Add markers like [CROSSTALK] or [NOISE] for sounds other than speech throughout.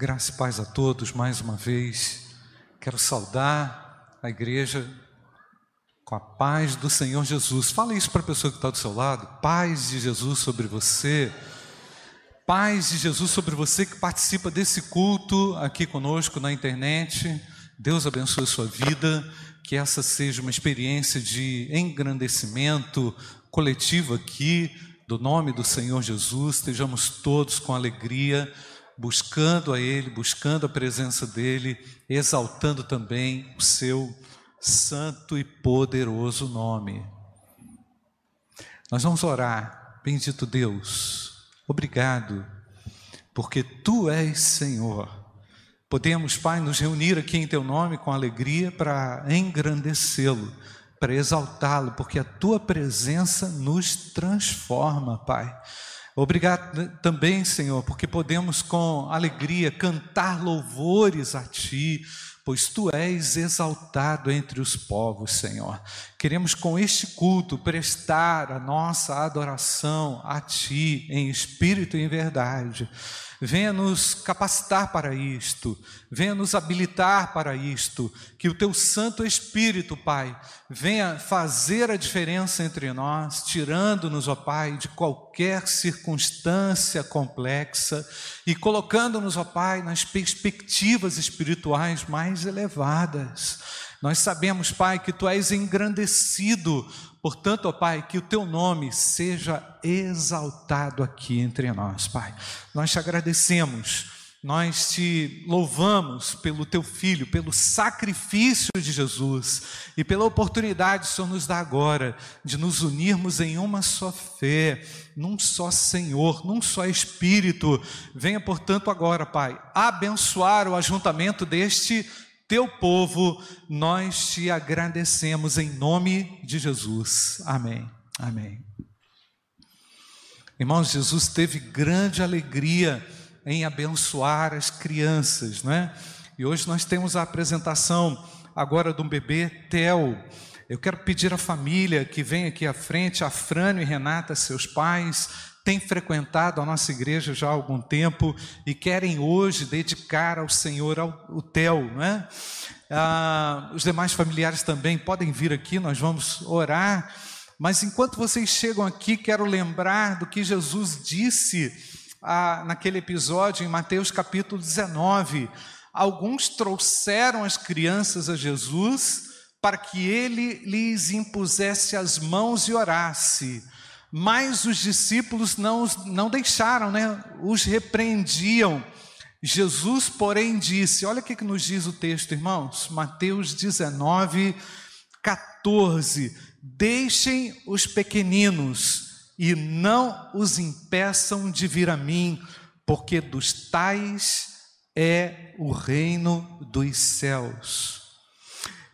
Graça e paz a todos mais uma vez. Quero saudar a igreja com a paz do Senhor Jesus. Fala isso para a pessoa que está do seu lado. Paz de Jesus sobre você. Paz de Jesus sobre você que participa desse culto aqui conosco na internet. Deus abençoe a sua vida. Que essa seja uma experiência de engrandecimento coletivo aqui do nome do Senhor Jesus. Estejamos todos com alegria buscando a Ele, buscando a presença dEle, exaltando também o seu santo e poderoso nome. Nós vamos orar, bendito Deus, obrigado, porque Tu és Senhor. Podemos, Pai, nos reunir aqui em Teu nome com alegria para engrandecê-lo, para exaltá-lo, porque a Tua presença nos transforma, Pai. Obrigado também, Senhor, porque podemos com alegria cantar louvores a Ti, pois Tu és exaltado entre os povos, Senhor. Queremos com este culto prestar a nossa adoração a Ti em espírito e em verdade venha nos capacitar para isto, venha nos habilitar para isto, que o Teu Santo Espírito, Pai, venha fazer a diferença entre nós, tirando-nos, ó Pai, de qualquer circunstância complexa e colocando-nos, ó Pai, nas perspectivas espirituais mais elevadas. Nós sabemos, Pai, que Tu és engrandecido Portanto, ó Pai, que o teu nome seja exaltado aqui entre nós, Pai. Nós te agradecemos, nós te louvamos pelo teu filho, pelo sacrifício de Jesus e pela oportunidade que o Senhor nos dá agora de nos unirmos em uma só fé, num só Senhor, num só Espírito. Venha, portanto, agora, Pai, abençoar o ajuntamento deste teu povo, nós te agradecemos em nome de Jesus. Amém. Amém. Irmãos, Jesus teve grande alegria em abençoar as crianças, não é? E hoje nós temos a apresentação agora de um bebê, Theo. Eu quero pedir à família que vem aqui à frente, a Frânio e Renata, seus pais, têm frequentado a nossa igreja já há algum tempo e querem hoje dedicar ao Senhor ao, o não é? Ah, os demais familiares também podem vir aqui, nós vamos orar. Mas enquanto vocês chegam aqui, quero lembrar do que Jesus disse ah, naquele episódio em Mateus capítulo 19. Alguns trouxeram as crianças a Jesus para que ele lhes impusesse as mãos e orasse. Mas os discípulos não, não deixaram, né? os repreendiam. Jesus, porém, disse: olha o que nos diz o texto, irmãos, Mateus 19, 14: Deixem os pequeninos e não os impeçam de vir a mim, porque dos tais é o reino dos céus.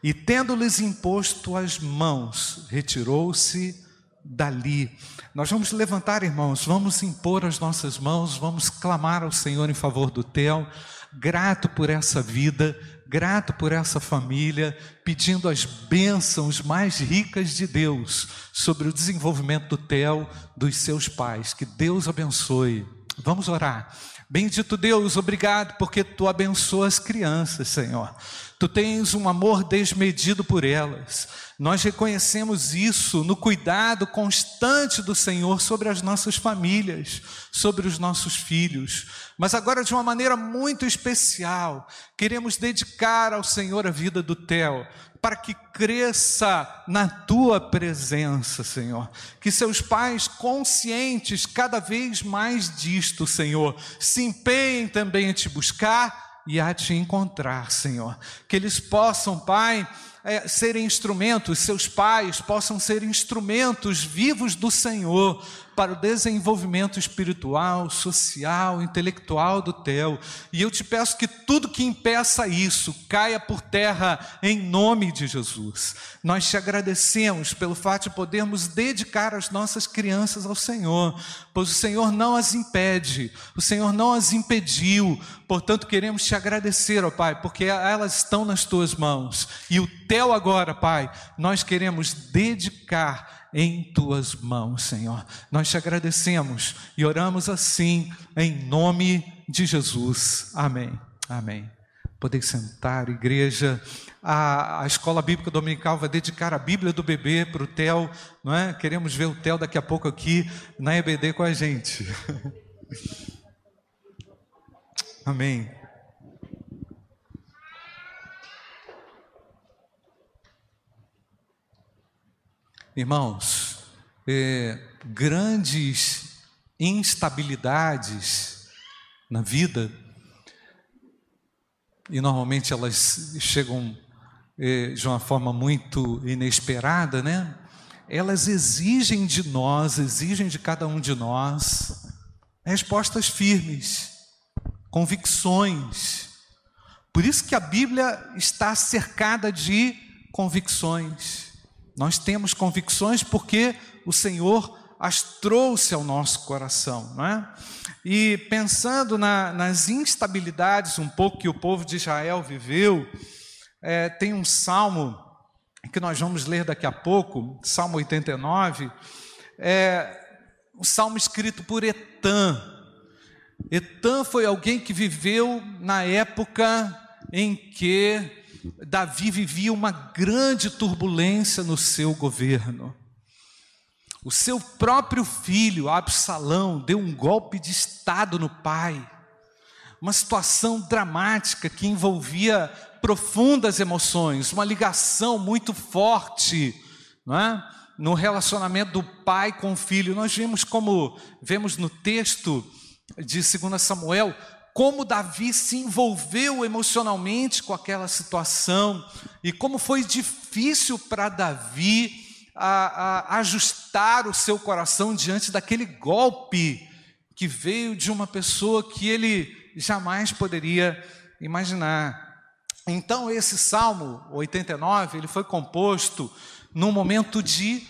E tendo-lhes imposto as mãos, retirou-se dali. Nós vamos levantar, irmãos, vamos impor as nossas mãos, vamos clamar ao Senhor em favor do Theo, grato por essa vida, grato por essa família, pedindo as bênçãos mais ricas de Deus sobre o desenvolvimento do Theo, dos seus pais. Que Deus abençoe. Vamos orar. Bendito Deus, obrigado porque tu abençoas as crianças, Senhor. Tu tens um amor desmedido por elas. Nós reconhecemos isso no cuidado constante do Senhor sobre as nossas famílias, sobre os nossos filhos. Mas agora, de uma maneira muito especial, queremos dedicar ao Senhor a vida do Theo, para que cresça na tua presença, Senhor. Que seus pais, conscientes cada vez mais disto, Senhor, se empenhem também em te buscar e a te encontrar, Senhor. Que eles possam, Pai, é, serem instrumentos, seus pais possam ser instrumentos vivos do Senhor para o desenvolvimento espiritual, social, intelectual do Theo. E eu te peço que tudo que impeça isso caia por terra em nome de Jesus. Nós te agradecemos pelo fato de podermos dedicar as nossas crianças ao Senhor, pois o Senhor não as impede, o Senhor não as impediu. Portanto, queremos te agradecer, ó Pai, porque elas estão nas tuas mãos. E o Theo agora, Pai, nós queremos dedicar em tuas mãos, Senhor. Nós te agradecemos e oramos assim, em nome de Jesus. Amém. Amém. Poder sentar, igreja. A, a escola bíblica dominical vai dedicar a Bíblia do bebê para o Theo, não é? Queremos ver o Theo daqui a pouco aqui na EBD com a gente. [LAUGHS] Amém. Irmãos, é, grandes instabilidades na vida, e normalmente elas chegam é, de uma forma muito inesperada, né? Elas exigem de nós, exigem de cada um de nós respostas firmes, convicções. Por isso que a Bíblia está cercada de convicções. Nós temos convicções porque o Senhor as trouxe ao nosso coração, não é? E pensando na, nas instabilidades um pouco que o povo de Israel viveu, é, tem um salmo que nós vamos ler daqui a pouco, Salmo 89, é um salmo escrito por Etan. Etan foi alguém que viveu na época em que Davi vivia uma grande turbulência no seu governo. O seu próprio filho, Absalão, deu um golpe de estado no pai. Uma situação dramática que envolvia profundas emoções, uma ligação muito forte, não é? no relacionamento do pai com o filho. Nós vimos como vemos no texto de 2 Samuel como Davi se envolveu emocionalmente com aquela situação e como foi difícil para Davi a, a, ajustar o seu coração diante daquele golpe que veio de uma pessoa que ele jamais poderia imaginar. Então esse Salmo 89, ele foi composto num momento de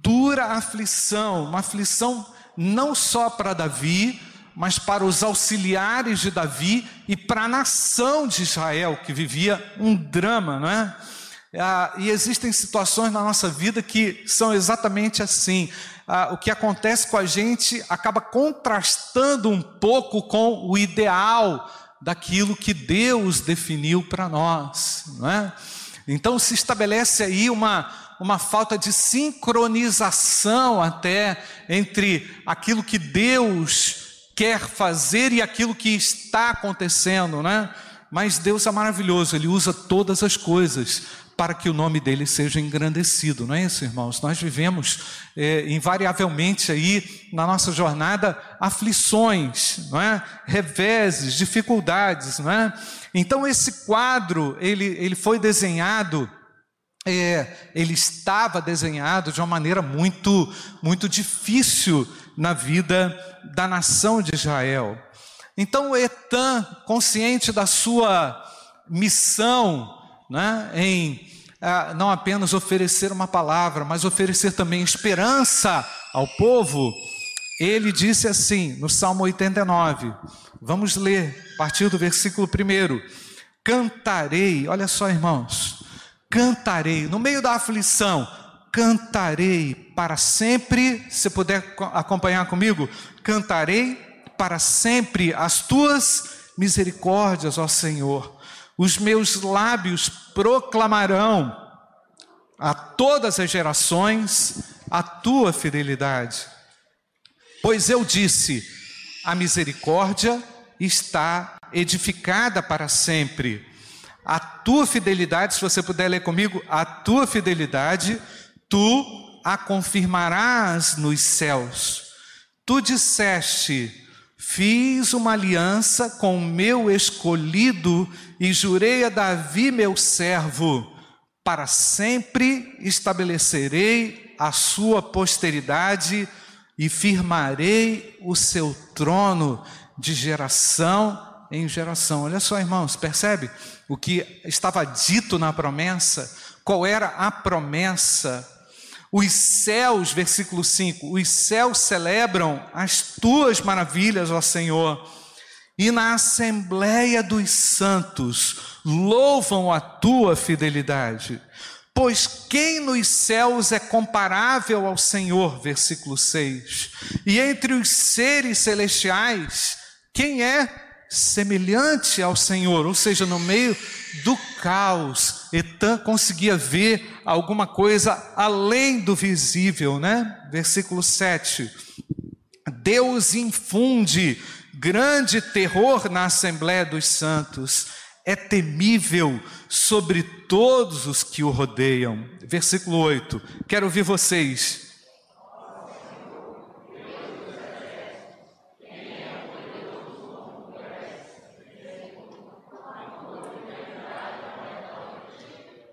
dura aflição, uma aflição não só para Davi, mas para os auxiliares de Davi e para a nação de Israel, que vivia um drama, não é? Ah, e existem situações na nossa vida que são exatamente assim. Ah, o que acontece com a gente acaba contrastando um pouco com o ideal daquilo que Deus definiu para nós, não é? Então se estabelece aí uma, uma falta de sincronização até entre aquilo que Deus quer fazer e aquilo que está acontecendo, né? Mas Deus é maravilhoso, Ele usa todas as coisas para que o nome dele seja engrandecido, não é isso, irmãos? Nós vivemos é, invariavelmente aí na nossa jornada aflições, não é? Reveses, dificuldades, não é? Então esse quadro ele, ele foi desenhado é, ele estava desenhado de uma maneira muito, muito difícil na vida da nação de Israel. Então, Etan, consciente da sua missão, né, em ah, não apenas oferecer uma palavra, mas oferecer também esperança ao povo, ele disse assim, no Salmo 89, vamos ler, a partir do versículo 1: Cantarei, olha só, irmãos, cantarei, no meio da aflição, cantarei para sempre. Se puder acompanhar comigo, cantarei para sempre as tuas misericórdias, ó Senhor. Os meus lábios proclamarão a todas as gerações a tua fidelidade. Pois eu disse: a misericórdia está edificada para sempre. A tua fidelidade, se você puder ler comigo, a tua fidelidade tu a confirmarás nos céus. Tu disseste: Fiz uma aliança com o meu escolhido e jurei a Davi, meu servo, para sempre estabelecerei a sua posteridade e firmarei o seu trono de geração em geração. Olha só, irmãos, percebe o que estava dito na promessa? Qual era a promessa? Os céus, versículo 5, os céus celebram as tuas maravilhas, ó Senhor, e na assembleia dos santos louvam a tua fidelidade. Pois quem nos céus é comparável ao Senhor, versículo 6, e entre os seres celestiais, quem é semelhante ao Senhor, ou seja, no meio do caos, Etan conseguia ver alguma coisa além do visível, né? Versículo 7. Deus infunde grande terror na Assembleia dos Santos, é temível sobre todos os que o rodeiam. Versículo 8. Quero ouvir vocês.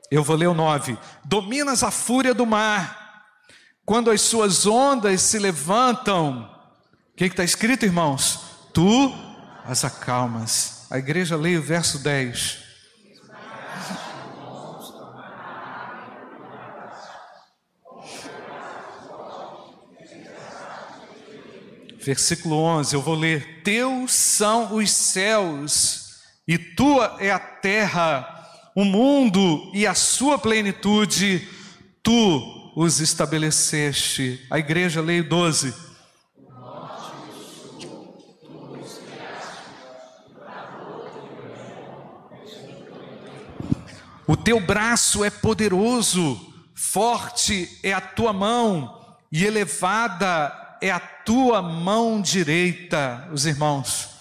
Eu vou ler o 9. Dominas a fúria do mar, quando as suas ondas se levantam. O que está escrito, irmãos? Tu as acalmas. A igreja lê o verso 10. Versículo 11, eu vou ler: Teus são os céus, e tua é a terra o mundo e a sua plenitude, tu os estabeleceste. A igreja, lei 12. O teu braço é poderoso, forte é a tua mão, e elevada é a tua mão direita. Os irmãos,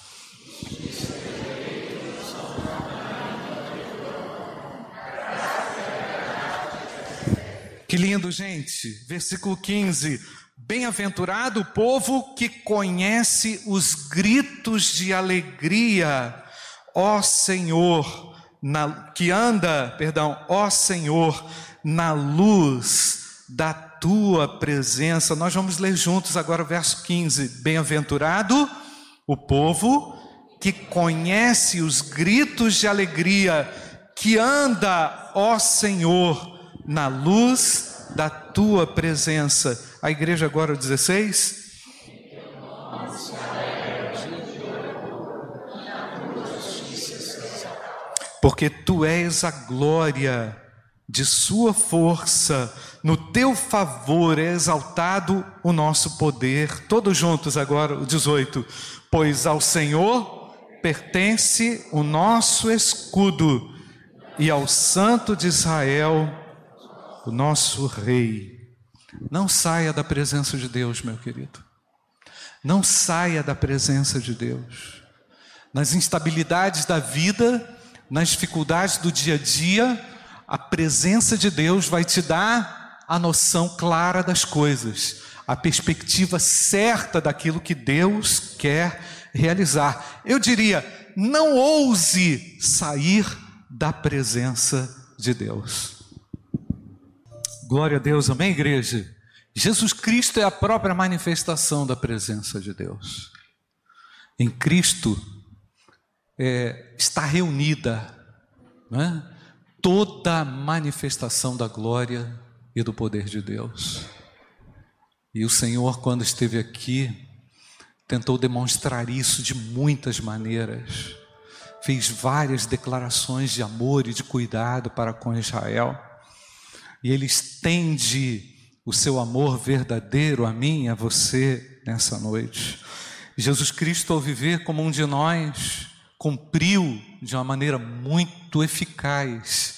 Que lindo, gente. Versículo 15. Bem-aventurado o povo que conhece os gritos de alegria, ó Senhor, na, que anda, perdão, ó Senhor, na luz da tua presença. Nós vamos ler juntos agora o verso 15. Bem-aventurado o povo que conhece os gritos de alegria, que anda, ó Senhor, na luz da tua presença. A igreja agora o 16. Porque tu és a glória de sua força, no teu favor é exaltado o nosso poder. Todos juntos agora, o 18. Pois ao Senhor pertence o nosso escudo, e ao Santo de Israel o nosso Rei. Não saia da presença de Deus, meu querido. Não saia da presença de Deus. Nas instabilidades da vida, nas dificuldades do dia a dia, a presença de Deus vai te dar a noção clara das coisas, a perspectiva certa daquilo que Deus quer realizar. Eu diria, não ouse sair da presença de Deus. Glória a Deus, amém, igreja? Jesus Cristo é a própria manifestação da presença de Deus. Em Cristo é, está reunida é? toda a manifestação da glória e do poder de Deus. E o Senhor, quando esteve aqui, tentou demonstrar isso de muitas maneiras. Fez várias declarações de amor e de cuidado para com Israel e Ele estende o seu amor verdadeiro a mim e a você nessa noite. Jesus Cristo, ao viver como um de nós, cumpriu de uma maneira muito eficaz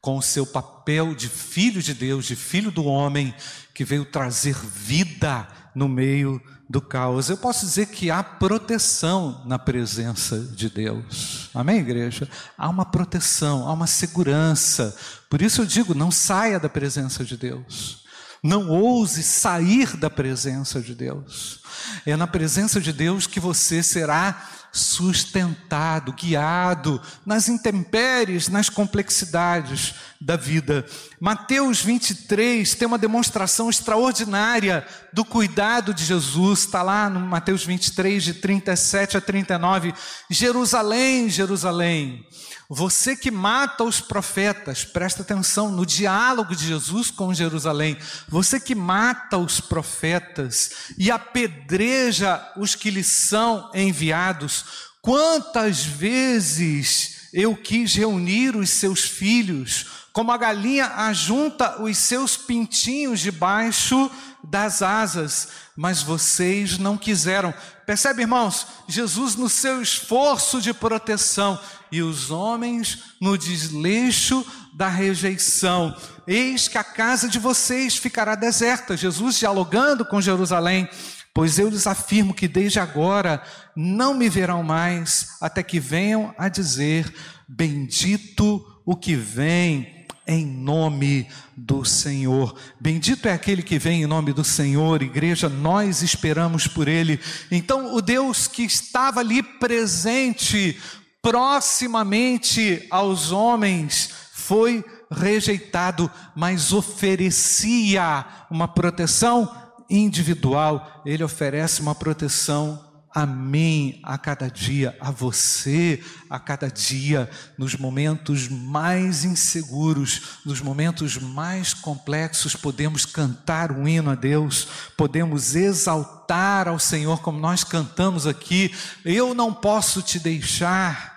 com o seu papel de filho de Deus, de filho do homem, que veio trazer vida no meio do caos. Eu posso dizer que há proteção na presença de Deus. Amém, igreja? Há uma proteção, há uma segurança. Por isso eu digo: não saia da presença de Deus. Não ouse sair da presença de Deus. É na presença de Deus que você será sustentado, guiado nas intempéries, nas complexidades da vida. Mateus 23 tem uma demonstração extraordinária do cuidado de Jesus, está lá no Mateus 23, de 37 a 39. Jerusalém, Jerusalém, você que mata os profetas, presta atenção no diálogo de Jesus com Jerusalém. Você que mata os profetas e apedreja os que lhes são enviados, quantas vezes eu quis reunir os seus filhos como a galinha ajunta os seus pintinhos debaixo das asas, mas vocês não quiseram. Percebe, irmãos? Jesus no seu esforço de proteção e os homens no desleixo da rejeição. Eis que a casa de vocês ficará deserta. Jesus dialogando com Jerusalém. Pois eu lhes afirmo que desde agora não me verão mais, até que venham a dizer: Bendito o que vem em nome do Senhor. Bendito é aquele que vem em nome do Senhor, igreja, nós esperamos por ele. Então, o Deus que estava ali presente, proximamente aos homens, foi rejeitado, mas oferecia uma proteção individual, ele oferece uma proteção a mim a cada dia, a você a cada dia, nos momentos mais inseguros, nos momentos mais complexos, podemos cantar um hino a Deus, podemos exaltar ao Senhor, como nós cantamos aqui. Eu não posso te deixar,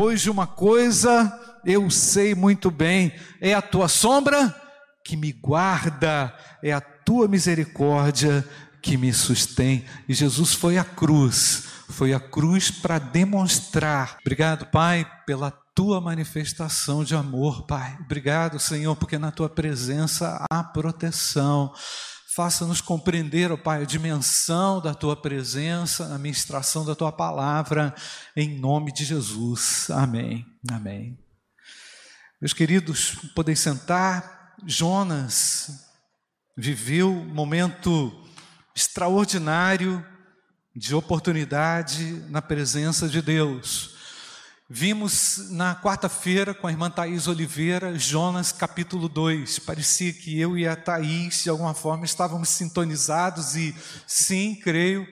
pois de uma coisa eu sei muito bem, é a tua sombra que me guarda, é a tua misericórdia que me sustém. E Jesus foi à cruz, foi à cruz para demonstrar. Obrigado, Pai, pela tua manifestação de amor, Pai. Obrigado, Senhor, porque na tua presença há proteção. Faça-nos compreender, ó Pai, a dimensão da tua presença, a ministração da tua palavra, em nome de Jesus. Amém. Amém. Meus queridos, podem sentar. Jonas viveu um momento extraordinário de oportunidade na presença de Deus. Vimos na quarta-feira com a irmã Thaís Oliveira, Jonas capítulo 2. Parecia que eu e a Thaís, de alguma forma, estávamos sintonizados e sim, creio,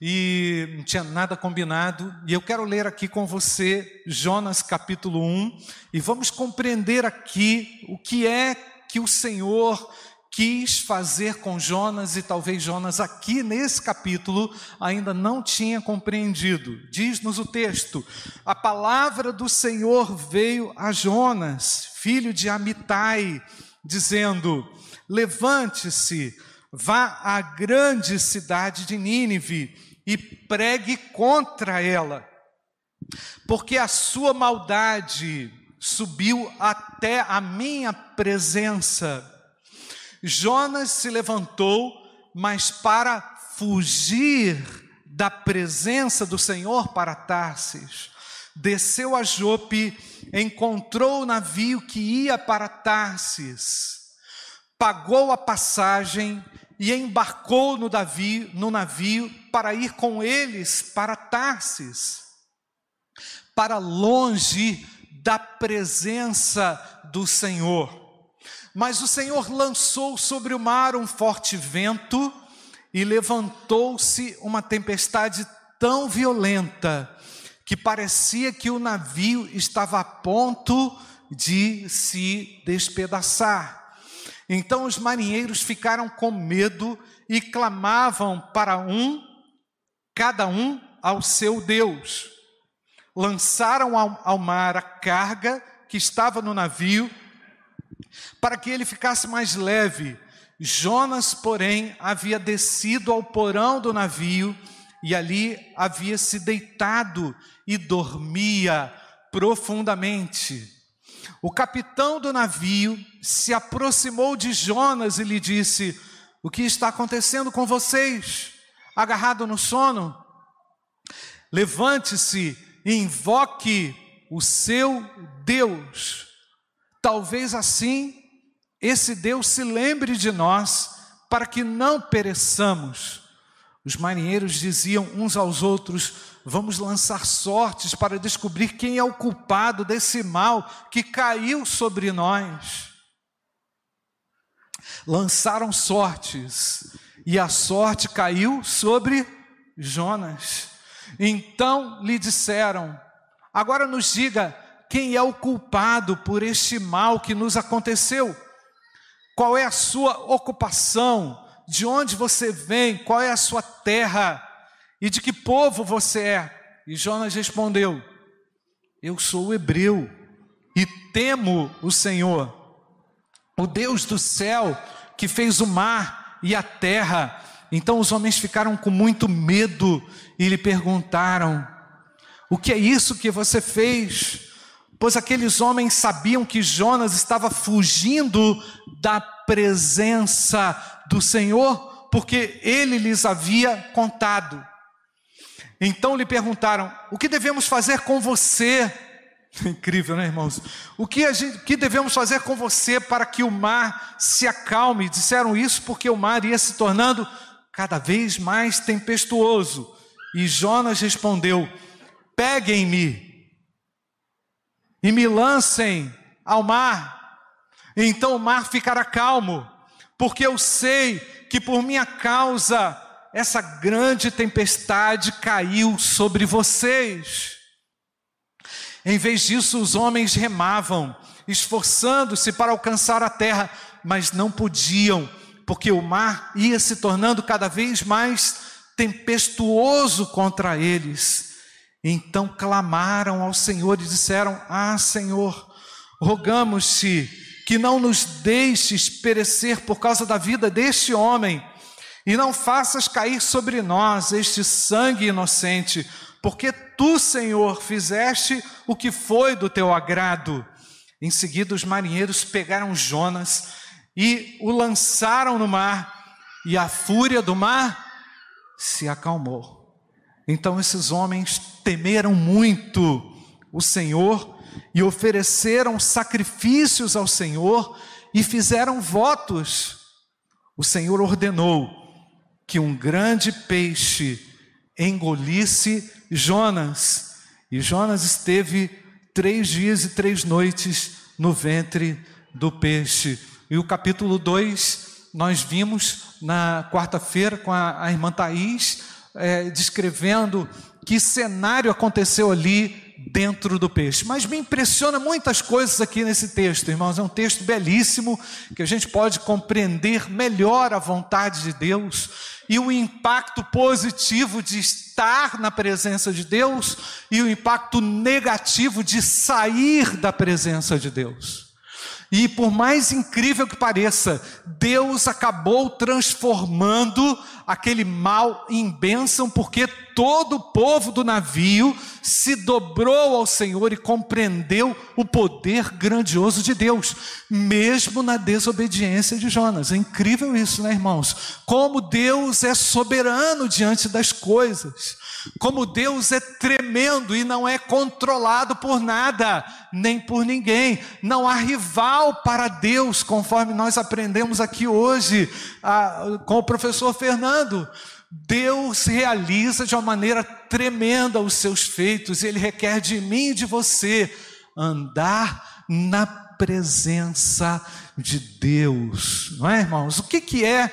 e não tinha nada combinado. E eu quero ler aqui com você Jonas capítulo 1 e vamos compreender aqui o que é que o Senhor quis fazer com Jonas e talvez Jonas aqui nesse capítulo ainda não tinha compreendido. Diz-nos o texto: a palavra do Senhor veio a Jonas, filho de Amitai, dizendo: Levante-se, vá à grande cidade de Nínive e pregue contra ela, porque a sua maldade subiu até a minha presença Jonas se levantou, mas para fugir da presença do Senhor para Tarsis. Desceu a Jope, encontrou o navio que ia para Tarsis, pagou a passagem e embarcou no navio, no navio para ir com eles para Tarsis, para longe da presença do Senhor. Mas o Senhor lançou sobre o mar um forte vento e levantou-se uma tempestade tão violenta que parecia que o navio estava a ponto de se despedaçar. Então os marinheiros ficaram com medo e clamavam para um, cada um ao seu Deus. Lançaram ao, ao mar a carga que estava no navio para que ele ficasse mais leve. Jonas, porém, havia descido ao porão do navio e ali havia se deitado e dormia profundamente. O capitão do navio se aproximou de Jonas e lhe disse: O que está acontecendo com vocês? Agarrado no sono? Levante-se e invoque o seu Deus. Talvez assim esse Deus se lembre de nós para que não pereçamos. Os marinheiros diziam uns aos outros: Vamos lançar sortes para descobrir quem é o culpado desse mal que caiu sobre nós. Lançaram sortes e a sorte caiu sobre Jonas. Então lhe disseram: Agora nos diga quem é o culpado por este mal que nos aconteceu. Qual é a sua ocupação? De onde você vem? Qual é a sua terra? E de que povo você é? E Jonas respondeu: Eu sou hebreu e temo o Senhor, o Deus do céu, que fez o mar e a terra. Então os homens ficaram com muito medo e lhe perguntaram: O que é isso que você fez? Pois aqueles homens sabiam que Jonas estava fugindo da presença do Senhor, porque ele lhes havia contado. Então lhe perguntaram: O que devemos fazer com você? [LAUGHS] Incrível, né, irmãos? O que, gente, que devemos fazer com você para que o mar se acalme? Disseram isso porque o mar ia se tornando cada vez mais tempestuoso. E Jonas respondeu: Peguem-me e me lancem ao mar, então o mar ficará calmo, porque eu sei que por minha causa essa grande tempestade caiu sobre vocês. Em vez disso, os homens remavam, esforçando-se para alcançar a terra, mas não podiam, porque o mar ia se tornando cada vez mais tempestuoso contra eles. Então clamaram ao Senhor e disseram: Ah, Senhor, rogamos-te que não nos deixes perecer por causa da vida deste homem, e não faças cair sobre nós este sangue inocente porque tu, Senhor, fizeste o que foi do teu agrado. Em seguida, os marinheiros pegaram Jonas e o lançaram no mar, e a fúria do mar se acalmou. Então, esses homens temeram muito o Senhor e ofereceram sacrifícios ao Senhor e fizeram votos. O Senhor ordenou que um grande peixe engolisse Jonas. E Jonas esteve três dias e três noites no ventre do peixe. E o capítulo 2, nós vimos na quarta-feira com a, a, irmã Thaís, é, descrevendo que cenário aconteceu ali dentro do peixe. Mas me impressiona muitas coisas aqui nesse texto, irmãos. É um texto belíssimo que a gente pode compreender melhor a vontade de Deus e o impacto positivo de estar na presença de Deus e o impacto negativo de sair da presença de Deus. E por mais incrível que pareça, Deus acabou transformando aquele mal em bênção, porque todo o povo do navio se dobrou ao Senhor e compreendeu o poder grandioso de Deus, mesmo na desobediência de Jonas. É incrível isso, né, irmãos? Como Deus é soberano diante das coisas. Como Deus é tremendo e não é controlado por nada, nem por ninguém. Não há rival para Deus, conforme nós aprendemos aqui hoje ah, com o professor Fernando. Deus realiza de uma maneira tremenda os seus feitos, Ele requer de mim e de você andar na presença de Deus, não é, irmãos? O que, que é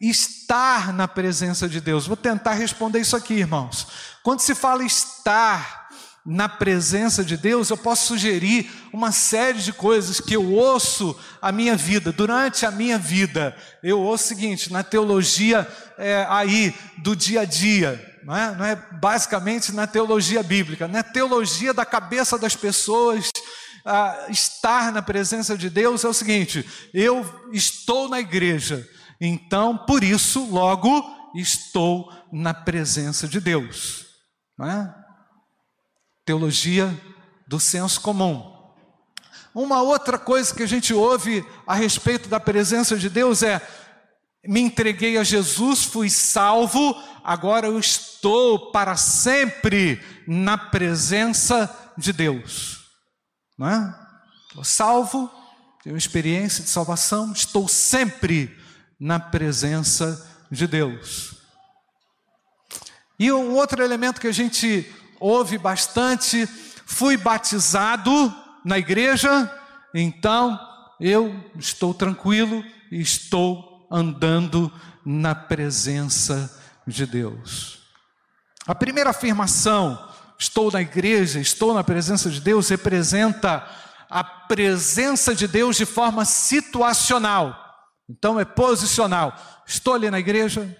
estar na presença de Deus? Vou tentar responder isso aqui, irmãos. Quando se fala estar na presença de Deus, eu posso sugerir uma série de coisas que eu ouço a minha vida, durante a minha vida. Eu ouço o seguinte, na teologia é, aí do dia a dia, não é? não é basicamente na teologia bíblica, na teologia da cabeça das pessoas, estar na presença de Deus é o seguinte: eu estou na igreja, então, por isso, logo estou na presença de Deus. Não é? Teologia do senso comum. Uma outra coisa que a gente ouve a respeito da presença de Deus é: me entreguei a Jesus, fui salvo, agora eu estou para sempre na presença de Deus. Não é? Estou salvo, tenho experiência de salvação, estou sempre na presença de Deus. E um outro elemento que a gente ouve bastante, fui batizado na igreja, então eu estou tranquilo e estou andando na presença de Deus. A primeira afirmação, estou na igreja, estou na presença de Deus, representa a presença de Deus de forma situacional. Então é posicional. Estou ali na igreja,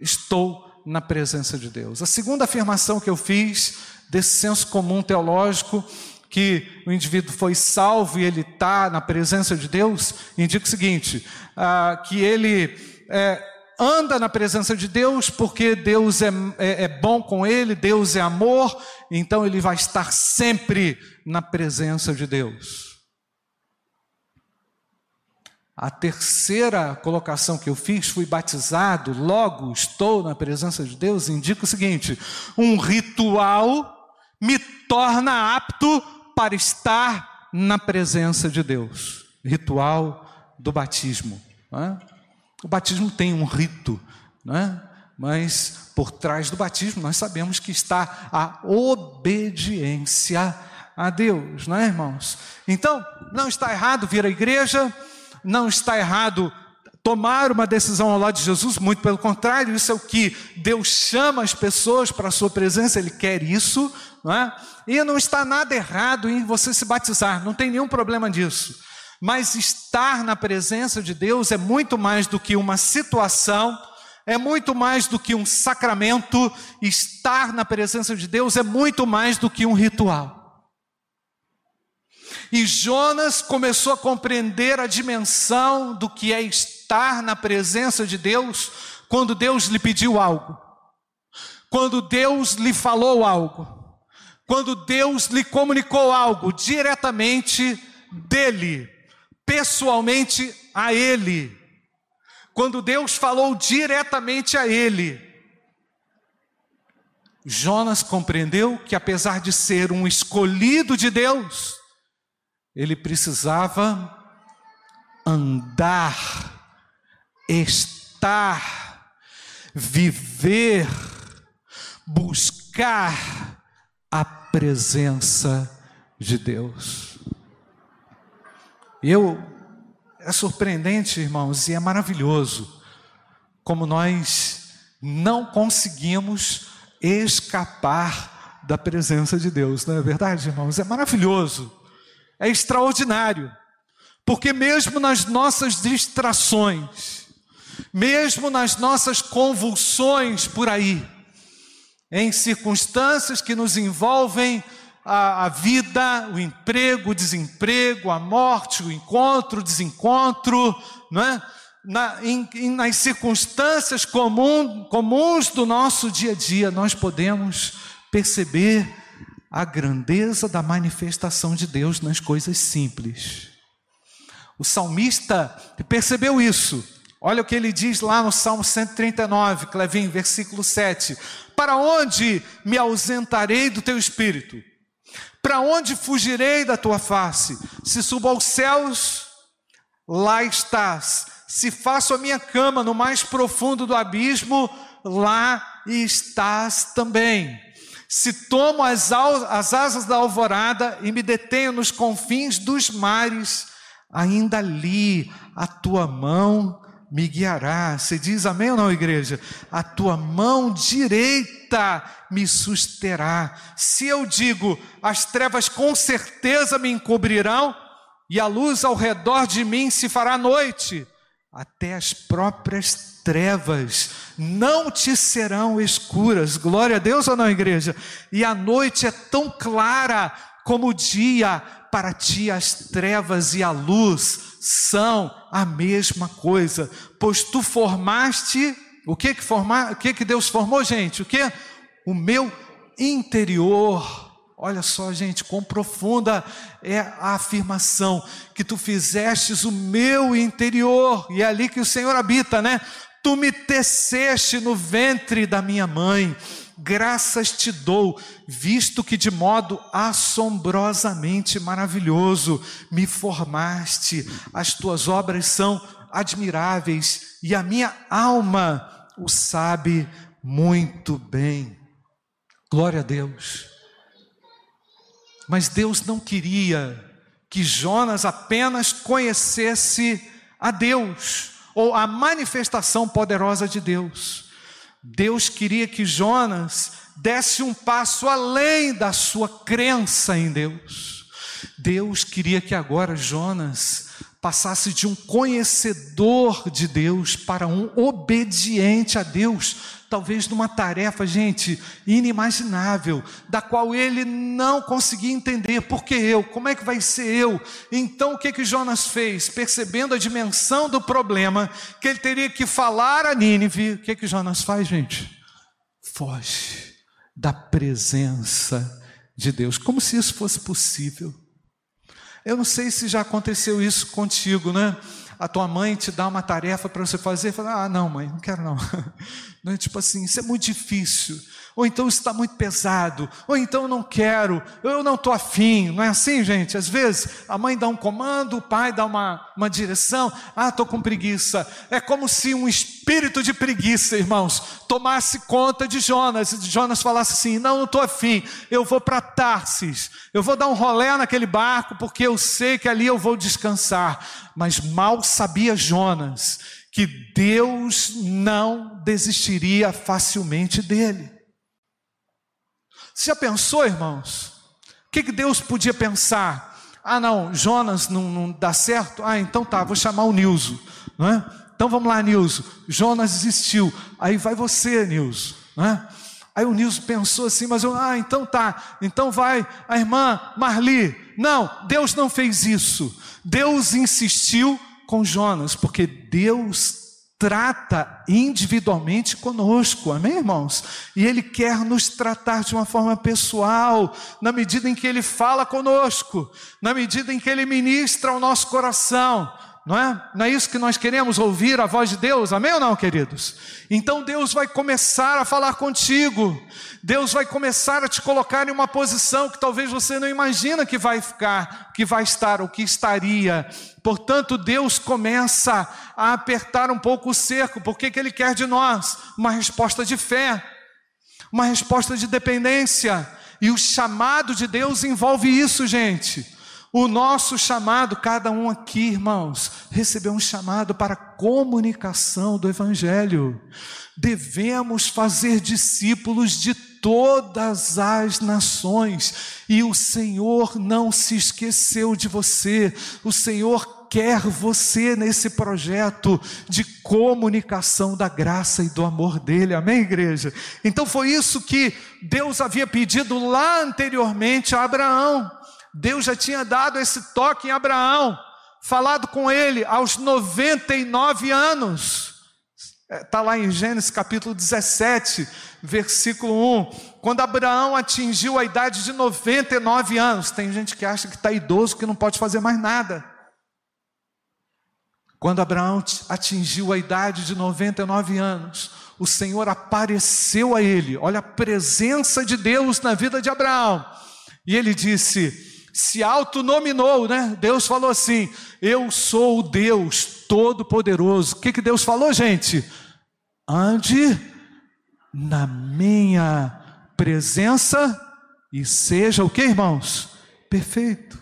estou na presença de Deus. A segunda afirmação que eu fiz desse senso comum teológico que o indivíduo foi salvo e ele está na presença de Deus, indica o seguinte: ah, que ele é, anda na presença de Deus porque Deus é, é, é bom com ele, Deus é amor, então ele vai estar sempre na presença de Deus. A terceira colocação que eu fiz, fui batizado, logo estou na presença de Deus, indica o seguinte: um ritual me torna apto para estar na presença de Deus. Ritual do batismo. É? O batismo tem um rito, é? mas por trás do batismo nós sabemos que está a obediência a Deus, não é, irmãos? Então, não está errado vir à igreja não está errado tomar uma decisão ao lado de Jesus, muito pelo contrário, isso é o que Deus chama as pessoas para a sua presença, Ele quer isso, não é? E não está nada errado em você se batizar, não tem nenhum problema disso. Mas estar na presença de Deus é muito mais do que uma situação, é muito mais do que um sacramento, estar na presença de Deus é muito mais do que um ritual. E Jonas começou a compreender a dimensão do que é estar na presença de Deus quando Deus lhe pediu algo, quando Deus lhe falou algo, quando Deus lhe comunicou algo diretamente dele, pessoalmente a ele. Quando Deus falou diretamente a ele, Jonas compreendeu que, apesar de ser um escolhido de Deus, ele precisava andar, estar, viver, buscar a presença de Deus. Eu é surpreendente, irmãos, e é maravilhoso como nós não conseguimos escapar da presença de Deus, não é verdade, irmãos? É maravilhoso é extraordinário, porque mesmo nas nossas distrações, mesmo nas nossas convulsões por aí, em circunstâncias que nos envolvem a, a, vida, o emprego, o desemprego, a morte, o encontro, o desencontro, não é? Na, em, em, nas circunstâncias comum, comuns do nosso dia a dia, nós podemos perceber a grandeza da manifestação de Deus nas coisas simples. O salmista percebeu isso. Olha o que ele diz lá no Salmo 139, Clevim, versículo 7. Para onde me ausentarei do teu espírito? Para onde fugirei da tua face? Se subo aos céus, lá estás. Se faço a minha cama no mais profundo do abismo, lá estás também. Se tomo as, as asas da alvorada e me detenho nos confins dos mares, ainda ali a tua mão me guiará. Você diz amém ou não, igreja? A tua mão direita me susterá. Se eu digo, as trevas com certeza me encobrirão, e a luz ao redor de mim se fará noite, até as próprias trevas não te serão escuras. Glória a Deus ou não, igreja? E a noite é tão clara como o dia, para ti as trevas e a luz são a mesma coisa, pois tu formaste, o que que formar, o que que Deus formou, gente? O que? O meu interior. Olha só, gente, quão profunda é a afirmação que tu fizestes o meu interior, e é ali que o Senhor habita, né? Tu me teceste no ventre da minha mãe, graças te dou, visto que de modo assombrosamente maravilhoso me formaste, as tuas obras são admiráveis e a minha alma o sabe muito bem. Glória a Deus. Mas Deus não queria que Jonas apenas conhecesse a Deus ou a manifestação poderosa de Deus. Deus queria que Jonas desse um passo além da sua crença em Deus. Deus queria que agora Jonas passasse de um conhecedor de Deus para um obediente a Deus, talvez numa tarefa, gente, inimaginável, da qual ele não conseguia entender, por que eu? Como é que vai ser eu? Então o que que Jonas fez? Percebendo a dimensão do problema, que ele teria que falar a Nínive, o que que Jonas faz, gente? Foge da presença de Deus, como se isso fosse possível. Eu não sei se já aconteceu isso contigo, né? A tua mãe te dá uma tarefa para você fazer, fala: "Ah, não, mãe, não quero não". [LAUGHS] Não é tipo assim, isso é muito difícil ou então está muito pesado, ou então não quero, eu não estou afim, não é assim, gente? Às vezes a mãe dá um comando, o pai dá uma, uma direção, ah, estou com preguiça. É como se um espírito de preguiça, irmãos, tomasse conta de Jonas, e Jonas falasse assim: não, não estou afim, eu vou para Tarsis, eu vou dar um rolé naquele barco, porque eu sei que ali eu vou descansar. Mas mal sabia Jonas que Deus não desistiria facilmente dele. Você já pensou, irmãos? O que, que Deus podia pensar? Ah, não, Jonas não, não dá certo? Ah, então tá, vou chamar o Nilso, não é? Então vamos lá, Nilso. Jonas desistiu. Aí vai você, Nilso, não é? Aí o Nilson pensou assim, mas eu, ah, então tá, então vai a irmã Marli. Não, Deus não fez isso. Deus insistiu com Jonas, porque Deus trata individualmente conosco, amém, irmãos? E Ele quer nos tratar de uma forma pessoal, na medida em que Ele fala conosco, na medida em que Ele ministra ao nosso coração, não é? Não é isso que nós queremos ouvir a voz de Deus, amém ou não, queridos? Então Deus vai começar a falar contigo, Deus vai começar a te colocar em uma posição que talvez você não imagina que vai ficar, que vai estar ou que estaria. Portanto, Deus começa a apertar um pouco o cerco, porque que Ele quer de nós? Uma resposta de fé, uma resposta de dependência, e o chamado de Deus envolve isso, gente. O nosso chamado, cada um aqui, irmãos, recebeu um chamado para comunicação do Evangelho. Devemos fazer discípulos de todas as nações, e o Senhor não se esqueceu de você, o Senhor quer você nesse projeto de comunicação da graça e do amor dele, amém, igreja? Então foi isso que Deus havia pedido lá anteriormente a Abraão. Deus já tinha dado esse toque em Abraão, falado com ele aos 99 anos. Está é, lá em Gênesis capítulo 17, versículo 1. Quando Abraão atingiu a idade de 99 anos, tem gente que acha que está idoso, que não pode fazer mais nada. Quando Abraão atingiu a idade de 99 anos, o Senhor apareceu a ele, olha a presença de Deus na vida de Abraão, e ele disse: se autonominou, né? Deus falou assim: Eu sou o Deus Todo-Poderoso. O que, que Deus falou, gente? Ande na minha presença e seja o que, irmãos? Perfeito.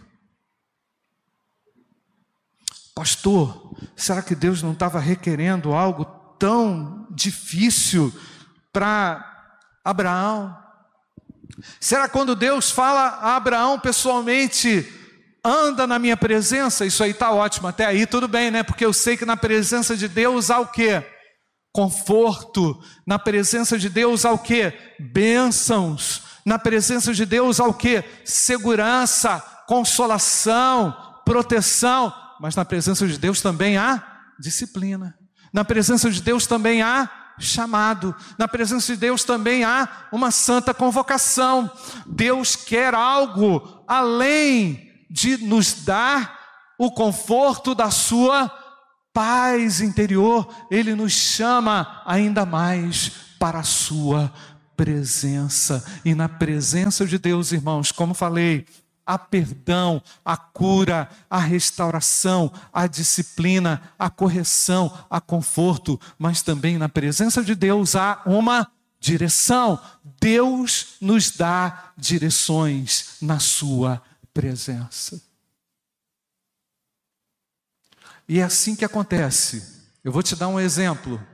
Pastor, será que Deus não estava requerendo algo tão difícil para Abraão? Será quando Deus fala a Abraão pessoalmente, anda na minha presença? Isso aí está ótimo, até aí tudo bem, né? Porque eu sei que na presença de Deus há o que? Conforto. Na presença de Deus há o que? Bênçãos. Na presença de Deus há o que? Segurança, consolação, proteção. Mas na presença de Deus também há disciplina. Na presença de Deus também há chamado. Na presença de Deus também há uma santa convocação. Deus quer algo além de nos dar o conforto da sua paz interior, ele nos chama ainda mais para a sua presença. E na presença de Deus, irmãos, como falei, a perdão, a cura, a restauração, a disciplina, a correção, a conforto, mas também na presença de Deus há uma direção. Deus nos dá direções na Sua presença. E é assim que acontece. Eu vou te dar um exemplo.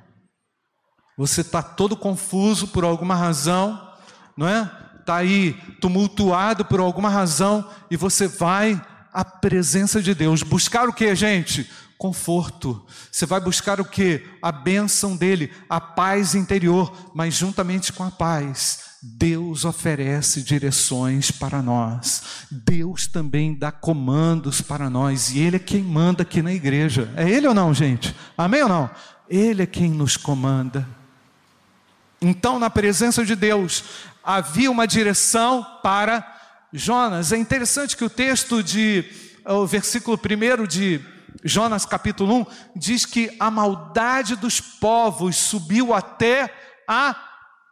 Você está todo confuso por alguma razão, não é? Está aí tumultuado por alguma razão e você vai a presença de Deus. Buscar o que, gente? Conforto. Você vai buscar o que? A bênção dele, a paz interior, mas juntamente com a paz, Deus oferece direções para nós. Deus também dá comandos para nós. E Ele é quem manda aqui na igreja. É Ele ou não, gente? Amém ou não? Ele é quem nos comanda. Então, na presença de Deus, havia uma direção para Jonas. É interessante que o texto de, o versículo 1 de Jonas, capítulo 1, diz que a maldade dos povos subiu até a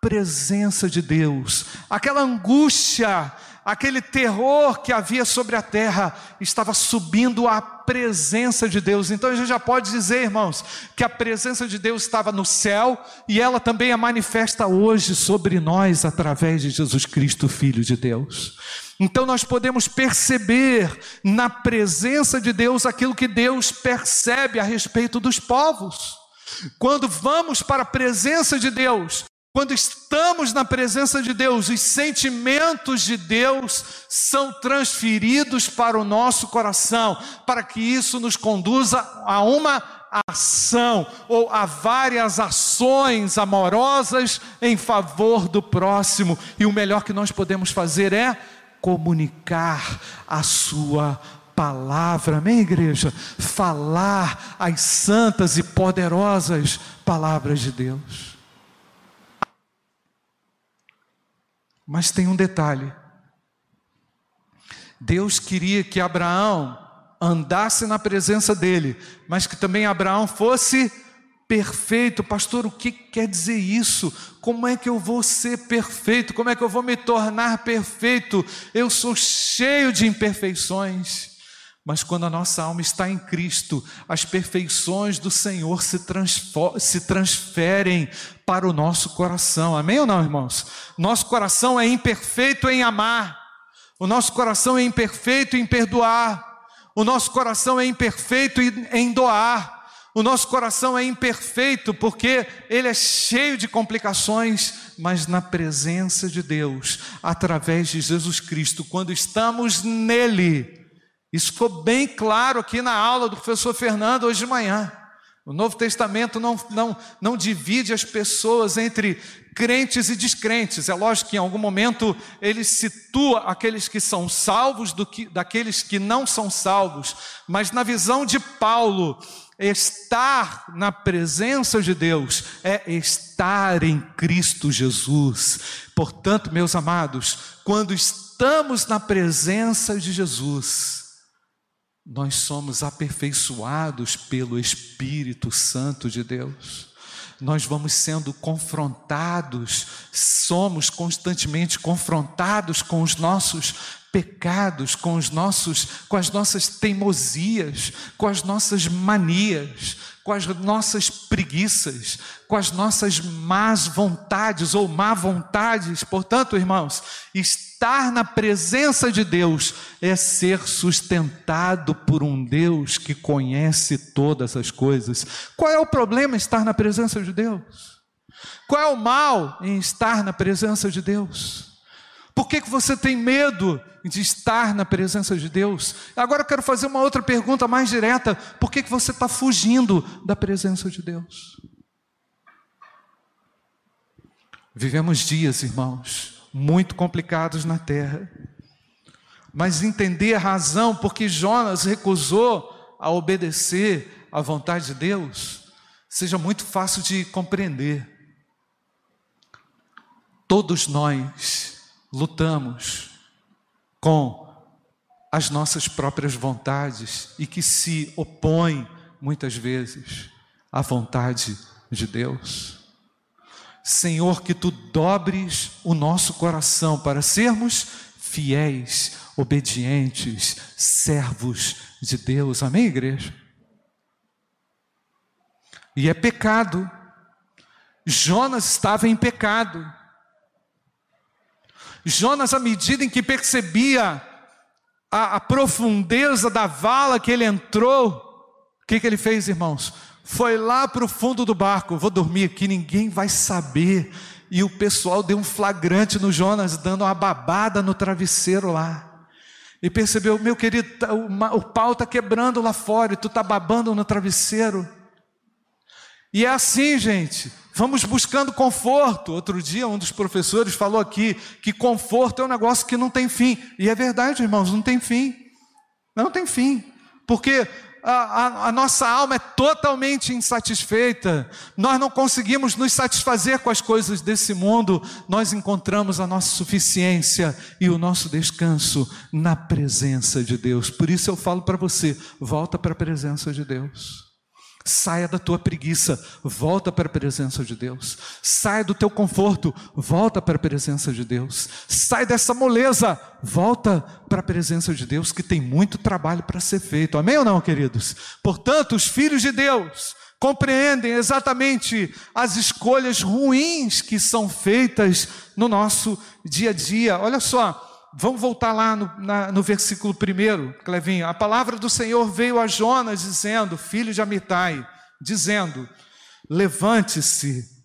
presença de Deus. Aquela angústia, aquele terror que havia sobre a terra estava subindo à presença de Deus. Então a gente já pode dizer, irmãos, que a presença de Deus estava no céu e ela também a manifesta hoje sobre nós através de Jesus Cristo, Filho de Deus. Então nós podemos perceber na presença de Deus aquilo que Deus percebe a respeito dos povos. Quando vamos para a presença de Deus, quando estamos na presença de Deus, os sentimentos de Deus são transferidos para o nosso coração, para que isso nos conduza a uma ação ou a várias ações amorosas em favor do próximo. E o melhor que nós podemos fazer é comunicar a sua palavra, amém, igreja? Falar as santas e poderosas palavras de Deus. Mas tem um detalhe. Deus queria que Abraão andasse na presença dele, mas que também Abraão fosse perfeito. Pastor, o que quer dizer isso? Como é que eu vou ser perfeito? Como é que eu vou me tornar perfeito? Eu sou cheio de imperfeições. Mas quando a nossa alma está em Cristo, as perfeições do Senhor se, se, transferem para o nosso coração. Amém ou não, irmãos? Nosso coração é imperfeito em amar, o nosso coração é imperfeito em perdoar, o nosso coração é imperfeito em doar. O nosso coração é imperfeito porque ele é cheio de complicações, mas na presença de Deus, através de Jesus Cristo, quando estamos nele, isso ficou bem claro aqui na aula do professor Fernando hoje de manhã. O Novo Testamento não, não, não divide as pessoas entre crentes e descrentes. É lógico que em algum momento ele situa aqueles que são salvos do que, daqueles que não são salvos. Mas na visão de Paulo, estar na presença de Deus é estar em Cristo Jesus. Portanto, meus amados, quando estamos na presença de Jesus, nós somos aperfeiçoados pelo Espírito Santo de Deus. Nós vamos sendo confrontados, somos constantemente confrontados com os nossos pecados, com os nossos, com as nossas teimosias, com as nossas manias, com as nossas preguiças, com as nossas más vontades ou má vontades. Portanto, irmãos, estar na presença de Deus é ser sustentado por um Deus que conhece todas as coisas. Qual é o problema em estar na presença de Deus? Qual é o mal em estar na presença de Deus? Por que, que você tem medo de estar na presença de Deus? Agora eu quero fazer uma outra pergunta mais direta: por que, que você está fugindo da presença de Deus? Vivemos dias, irmãos, muito complicados na terra, mas entender a razão por que Jonas recusou a obedecer à vontade de Deus, seja muito fácil de compreender. Todos nós lutamos com as nossas próprias vontades e que se opõem muitas vezes à vontade de Deus. Senhor, que tu dobres o nosso coração para sermos fiéis, obedientes, servos de Deus. Amém, igreja? E é pecado. Jonas estava em pecado. Jonas, à medida em que percebia a, a profundeza da vala que ele entrou, o que, que ele fez, irmãos? Foi lá para o fundo do barco, vou dormir aqui, ninguém vai saber. E o pessoal deu um flagrante no Jonas, dando uma babada no travesseiro lá. e percebeu, meu querido, tá, o pau está quebrando lá fora e tu está babando no travesseiro. E é assim, gente. Vamos buscando conforto. Outro dia, um dos professores falou aqui que conforto é um negócio que não tem fim. E é verdade, irmãos, não tem fim. Não tem fim. Porque a, a, a, nossa alma é totalmente insatisfeita, nós não conseguimos nos satisfazer com as coisas desse mundo, nós encontramos a nossa suficiência e o nosso descanso na presença de Deus. Por isso eu falo para você: volta para a presença de Deus. Saia da tua preguiça, volta para a presença de Deus. Saia do teu conforto, volta para a presença de Deus. Sai dessa moleza, volta para a presença de Deus, que tem muito trabalho para ser feito. Amém ou não, queridos? Portanto, os filhos de Deus compreendem exatamente as escolhas ruins que são feitas no nosso dia a dia. Olha só, Vamos voltar lá no, na, no versículo 1, Clevinho. A palavra do Senhor veio a Jonas dizendo, filho de Amitai, dizendo: Levante-se.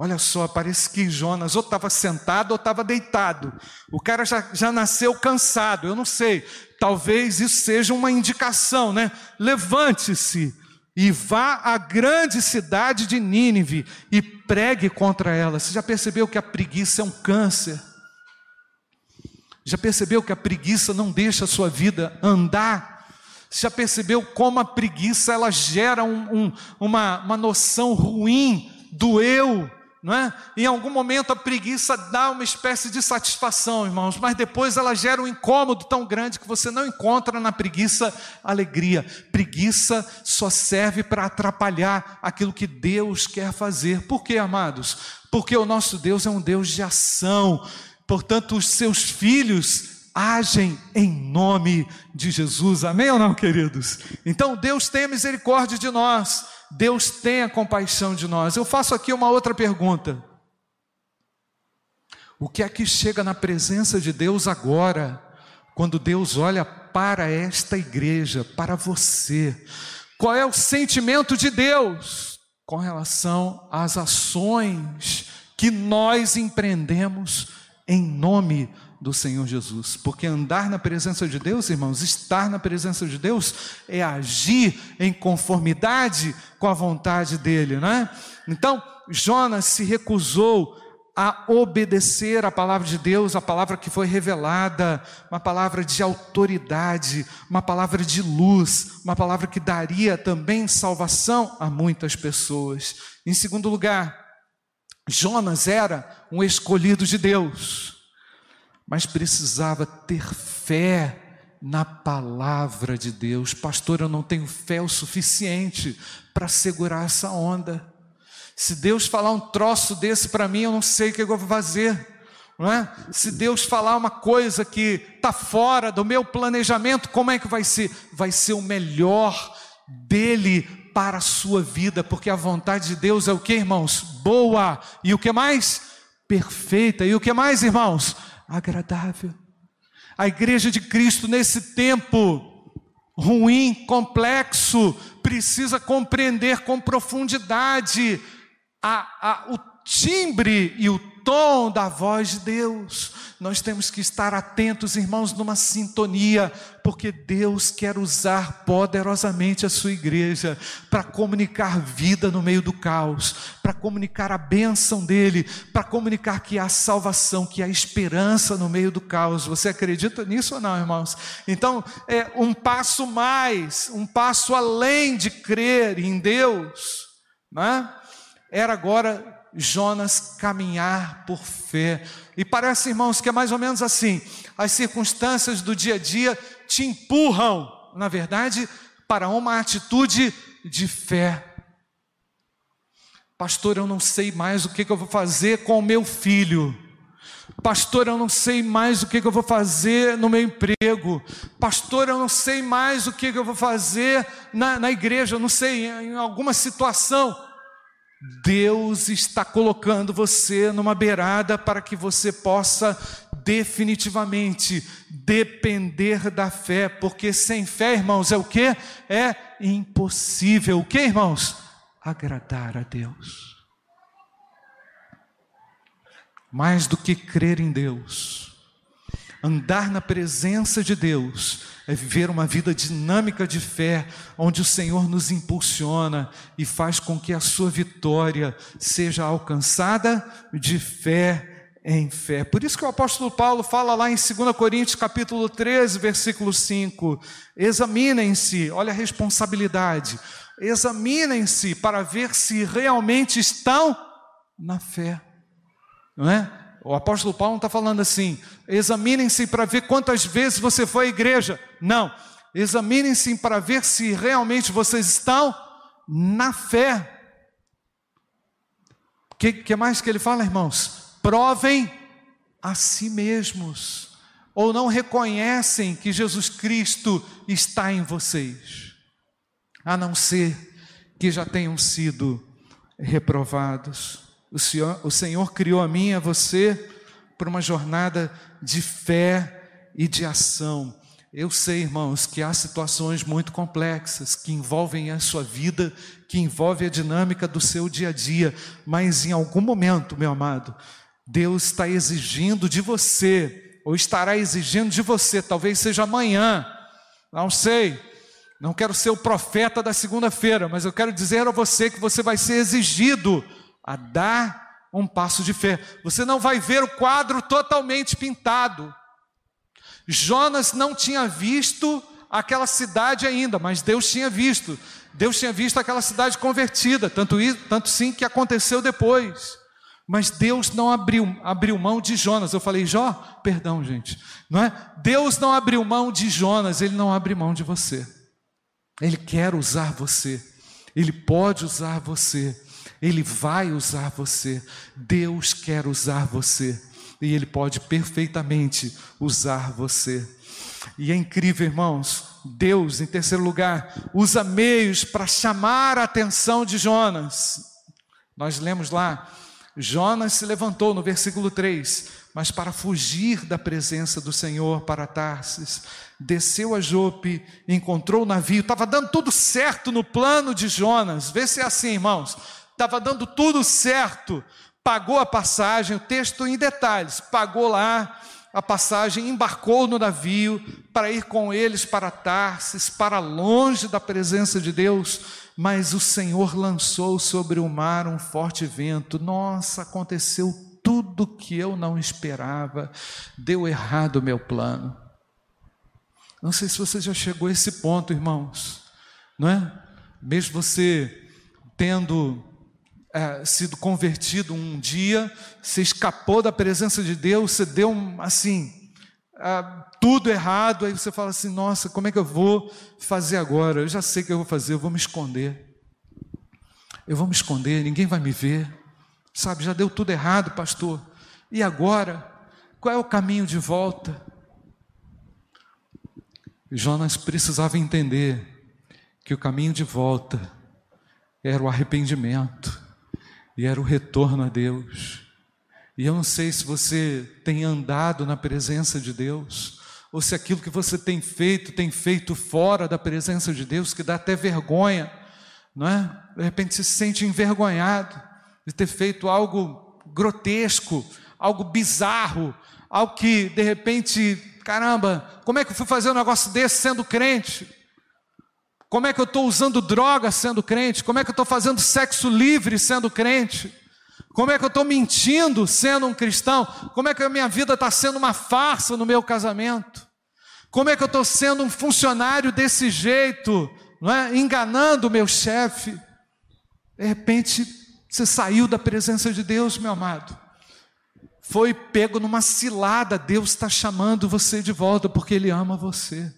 Olha só, parece que Jonas ou estava sentado ou estava deitado. O cara já, já nasceu cansado, eu não sei. Talvez isso seja uma indicação, né? Levante-se e vá à grande cidade de Nínive e pregue contra ela. Você já percebeu que a preguiça é um câncer? Já percebeu que a preguiça não deixa a sua vida andar? Já percebeu como a preguiça ela gera um, um, uma, uma noção ruim do eu? Não é? Em algum momento a preguiça dá uma espécie de satisfação, irmãos, mas depois ela gera um incômodo tão grande que você não encontra na preguiça alegria. Preguiça só serve para atrapalhar aquilo que Deus quer fazer. Por quê, amados? Porque o nosso Deus é um Deus de ação. Portanto, os seus filhos agem em nome de Jesus. Amém ou não, queridos? Então, Deus tem misericórdia de nós. Deus tem a compaixão de nós. Eu faço aqui uma outra pergunta. O que é que chega na presença de Deus agora, quando Deus olha para esta igreja, para você? Qual é o sentimento de Deus com relação às ações que nós empreendemos em nome do Senhor Jesus. Porque andar na presença de Deus, irmãos, estar na presença de Deus é agir em conformidade com a vontade dele, não é? Então, Jonas se recusou a obedecer a palavra de Deus, a palavra que foi revelada, uma palavra de autoridade, uma palavra de luz, uma palavra que daria também salvação a muitas pessoas. Em segundo lugar, Jonas era um escolhido de Deus, mas precisava ter fé na palavra de Deus. Pastor, eu não tenho fé o suficiente para segurar essa onda. Se Deus falar um troço desse para mim, eu não sei o que eu vou fazer. Não é? Se Deus falar uma coisa que está fora do meu planejamento, como é que vai ser? Vai ser o melhor dele para a sua vida, porque a vontade de Deus é o que, irmãos? Boa. E o que mais? Perfeita. E o que mais, irmãos? Agradável. A igreja de Cristo nesse tempo ruim, complexo, precisa compreender com profundidade a, a, o timbre e o tom da voz de Deus. Nós temos que estar atentos, irmãos, numa sintonia, porque Deus quer usar poderosamente a sua igreja para comunicar vida no meio do caos, para comunicar a bênção dele, para comunicar que há salvação, que há esperança no meio do caos. Você acredita nisso ou não, irmãos? Então, é um passo mais, um passo além de crer em Deus, não é? Era agora Jonas caminhar por fé. E parece, irmãos, que é mais ou menos assim: as circunstâncias do dia a dia te empurram, na verdade, para uma atitude de fé. Pastor, eu não sei mais o que, eu vou fazer com o meu filho. Pastor, eu não sei mais o que, eu vou fazer no meu emprego. Pastor, eu não sei mais o que, eu vou fazer na, na igreja. Eu não sei, em alguma situação. Deus está colocando você numa beirada para que você possa definitivamente depender da fé, porque sem fé, irmãos, é o que? É impossível. O que, irmãos? Agradar a Deus. Mais do que crer em Deus, Andar na presença de Deus é viver uma vida dinâmica de fé, onde o Senhor nos impulsiona e faz com que a sua vitória seja alcançada de fé em fé. Por isso que o apóstolo Paulo fala lá em 2 Coríntios capítulo 13, versículo 5: examinem-se, olha a responsabilidade, examinem-se para ver se realmente estão na fé. Não é? O apóstolo Paulo está falando assim, examinem-se para ver quantas vezes você foi à igreja. Não, examinem-se para ver se realmente vocês estão na fé. O que, que mais que ele fala, irmãos? Provem a si mesmos, ou não reconhecem que Jesus Cristo está em vocês, a não ser que já tenham sido reprovados. O Senhor, o Senhor criou a mim e a você para uma jornada de fé e de ação. Eu sei, irmãos, que há situações muito complexas que envolvem a sua vida, que envolvem a dinâmica do seu dia a dia, mas em algum momento, meu amado, Deus está exigindo de você, ou estará exigindo de você, talvez seja amanhã, não sei, não quero ser o profeta da segunda-feira, mas eu quero dizer a você que você vai ser exigido a dar um passo de fé. Você não vai ver o quadro totalmente pintado. Jonas não tinha visto aquela cidade ainda, mas Deus tinha visto. Deus tinha visto aquela cidade convertida, tanto, tanto sim que aconteceu depois. Mas Deus não abriu, abriu mão de Jonas. Eu falei, Jó, perdão, gente. Não é? Deus não abriu mão de Jonas, ele não abre mão de você. Ele quer usar você. Ele pode usar você. Ele vai usar você. Deus quer usar você. E Ele pode perfeitamente usar você. E é incrível, irmãos. Deus, em terceiro lugar, usa meios para chamar a atenção de Jonas. Nós lemos lá, Jonas se levantou no versículo 3, mas para fugir da presença do Senhor para Tarsis, desceu a Jope, encontrou o navio, estava dando tudo certo no plano de Jonas. Vê se é assim, irmãos estava dando tudo certo, pagou a passagem, o texto em detalhes, pagou lá a passagem, embarcou no navio para ir com eles para Tarsis, para longe da presença de Deus, mas o Senhor lançou sobre o mar um forte vento. Nossa, aconteceu tudo que eu não esperava, deu errado o meu plano. Não sei se você já chegou a esse ponto, irmãos, não é? Mesmo você tendo é, sido convertido um dia, você escapou da presença de Deus, você deu um, assim, é, tudo errado, aí você fala assim: nossa, como é que eu vou fazer agora? Eu já sei o que eu vou fazer, eu vou me esconder. Eu vou me esconder, ninguém vai me ver. Sabe, já deu tudo errado, pastor. E agora? Qual é o caminho de volta? Jonas precisava entender que o caminho de volta era o arrependimento e era o retorno a Deus. E eu não sei se você tem andado na presença de Deus, ou se aquilo que você tem feito, tem feito fora da presença de Deus, que dá até vergonha, não é? De repente se sente envergonhado de ter feito algo grotesco, algo bizarro, algo que de repente, caramba, como é que eu fui fazer um negócio desse sendo crente? Como é que eu estou usando droga sendo crente? Como é que eu estou fazendo sexo livre sendo crente? Como é que eu estou mentindo sendo um cristão? Como é que a minha vida está sendo uma farsa no meu casamento? Como é que eu estou sendo um funcionário desse jeito, não é? enganando o meu chefe? De repente, você saiu da presença de Deus, meu amado. Foi pego numa cilada, Deus está chamando você de volta porque Ele ama você.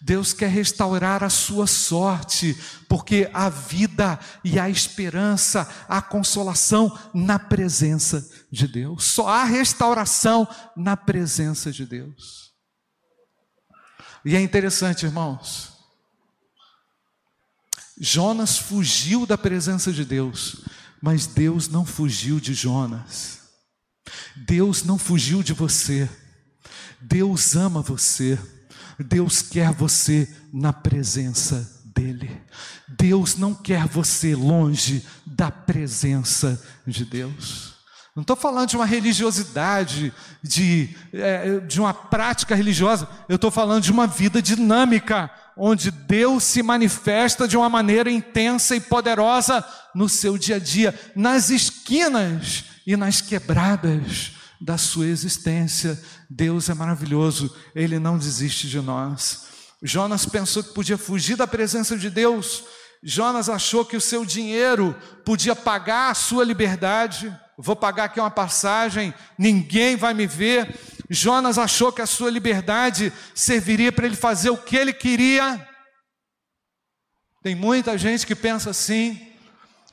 Deus quer restaurar a sua sorte, porque a vida e a esperança, a consolação na presença de Deus. Só há restauração na presença de Deus. E é interessante, irmãos. Jonas fugiu da presença de Deus, mas Deus não fugiu de Jonas. Deus não fugiu de você. Deus ama você. Deus quer você na presença dEle. Deus não quer você longe da presença de Deus. Não estou falando de uma religiosidade, de, é, de uma prática religiosa. Eu estou falando de uma vida dinâmica, onde Deus se manifesta de uma maneira intensa e poderosa no seu dia a dia, nas esquinas e nas quebradas da sua existência. Deus é maravilhoso, Ele não desiste de nós. Jonas pensou que podia fugir da presença de Deus. Jonas achou que o seu dinheiro podia pagar a sua liberdade. Vou pagar aqui uma passagem, ninguém vai me ver. Jonas achou que a sua liberdade serviria para ele fazer o que ele queria. Tem muita gente que pensa assim,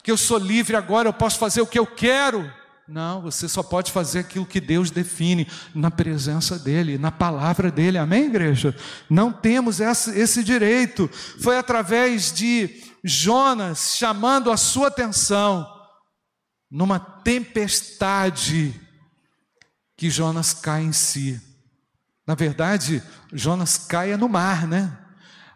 que eu sou livre agora, eu posso fazer o que eu quero. Não, você só pode fazer aquilo que Deus define na presença dEle, na palavra dEle, amém, igreja? Não temos esse, direito. Foi através de Jonas chamando a sua atenção numa tempestade que Jonas cai em si. Na verdade, Jonas caia no mar, né?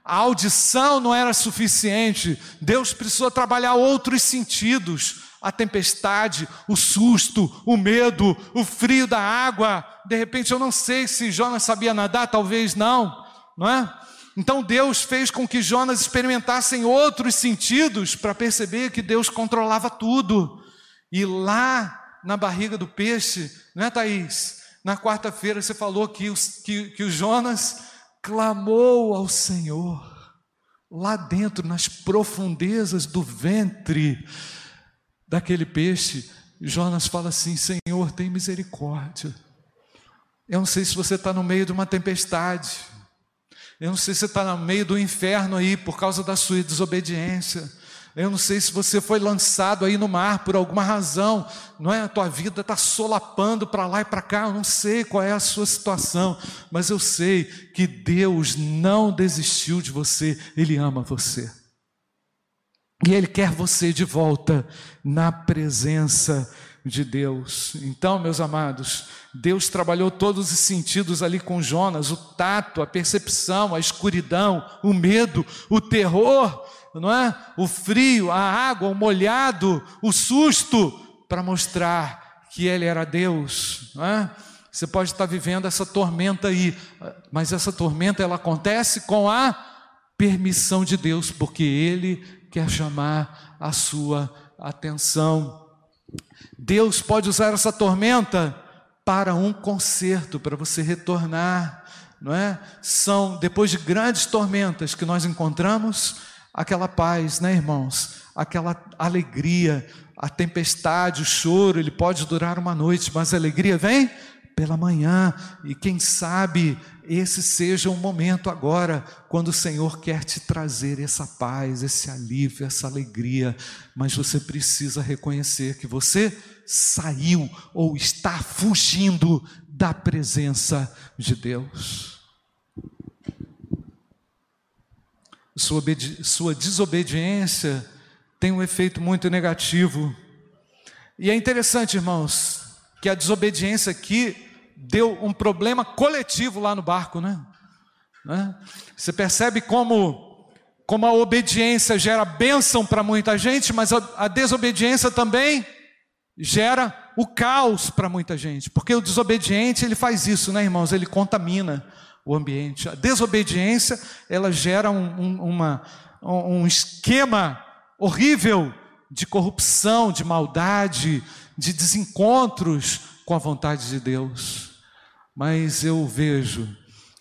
A audição não era suficiente, Deus precisou trabalhar outros sentidos a tempestade, o susto, o medo, o frio da água. De repente, eu não sei se Jonas sabia nadar, talvez não, não é? Então Deus fez com que Jonas experimentasse outros sentidos para perceber que Deus controlava tudo. E lá na barriga do peixe, não é, Thaís? Na quarta-feira você falou que, que, que o Jonas clamou ao Senhor, lá dentro, nas profundezas do ventre daquele peixe, Jonas fala assim: Senhor, tem misericórdia. Eu não sei se você está no meio de uma tempestade, eu não sei se você está no meio do inferno aí por causa da sua desobediência. Eu não sei se você foi lançado aí no mar por alguma razão, não é? A tua vida está solapando para lá e para cá, eu não sei qual é a sua situação, mas eu sei que Deus não desistiu de você, Ele ama você. E Ele quer você de volta na presença de Deus. Então, meus amados, Deus trabalhou todos os sentidos ali com Jonas: o tato, a percepção, a escuridão, o medo, o terror, não é? O frio, a água, o molhado, o susto, para mostrar que Ele era Deus, não é? Você pode estar vivendo essa tormenta aí, mas essa tormenta ela acontece com a permissão de Deus, porque Ele quer chamar a sua atenção. Deus pode usar essa tormenta para um conserto, para você retornar, não é? São depois de grandes tormentas que nós encontramos aquela paz, né, irmãos? Aquela alegria, a tempestade, o choro, ele pode durar uma noite, mas a alegria vem pela manhã, e quem sabe esse seja um momento agora, quando o Senhor quer te trazer essa paz, esse alívio, essa alegria, mas você precisa reconhecer que você saiu ou está fugindo da presença de Deus. Sua, sua desobediência tem um efeito muito negativo. E é interessante, irmãos, que a desobediência aqui deu um problema coletivo lá no barco, né? né? Você percebe como, como a obediência gera bênção para muita gente, mas a, a desobediência também gera o caos para muita gente, porque o desobediente ele faz isso, né, irmãos? Ele contamina o ambiente. A desobediência ela gera um, um, uma, um esquema horrível de corrupção, de maldade, de desencontros com a vontade de Deus. Mas eu vejo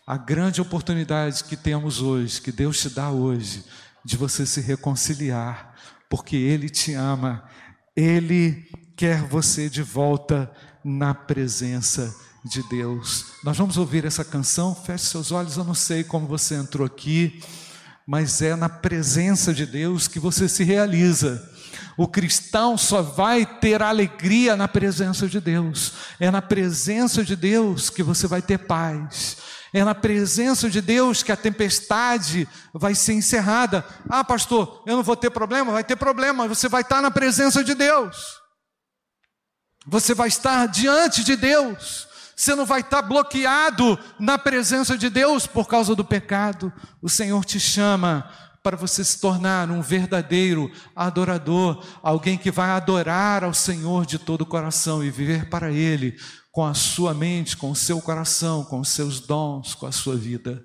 a grande oportunidade que temos hoje, que Deus te dá hoje, de você se reconciliar, porque Ele te ama, Ele quer você de volta na presença de Deus. Nós vamos ouvir essa canção, feche seus olhos, eu não sei como você entrou aqui, mas é na presença de Deus que você se realiza. O cristão só vai ter alegria na presença de Deus. É na presença de Deus que você vai ter paz. É na presença de Deus que a tempestade vai ser encerrada. Ah, pastor, eu não vou ter problema? Vai ter problema, você vai estar na presença de Deus. Você vai estar diante de Deus. Você não vai estar bloqueado na presença de Deus por causa do pecado. O Senhor te chama para você se tornar um verdadeiro adorador, alguém que vai adorar ao Senhor de todo o coração e viver para Ele com a sua mente, com o seu coração, com os seus dons, com a sua vida.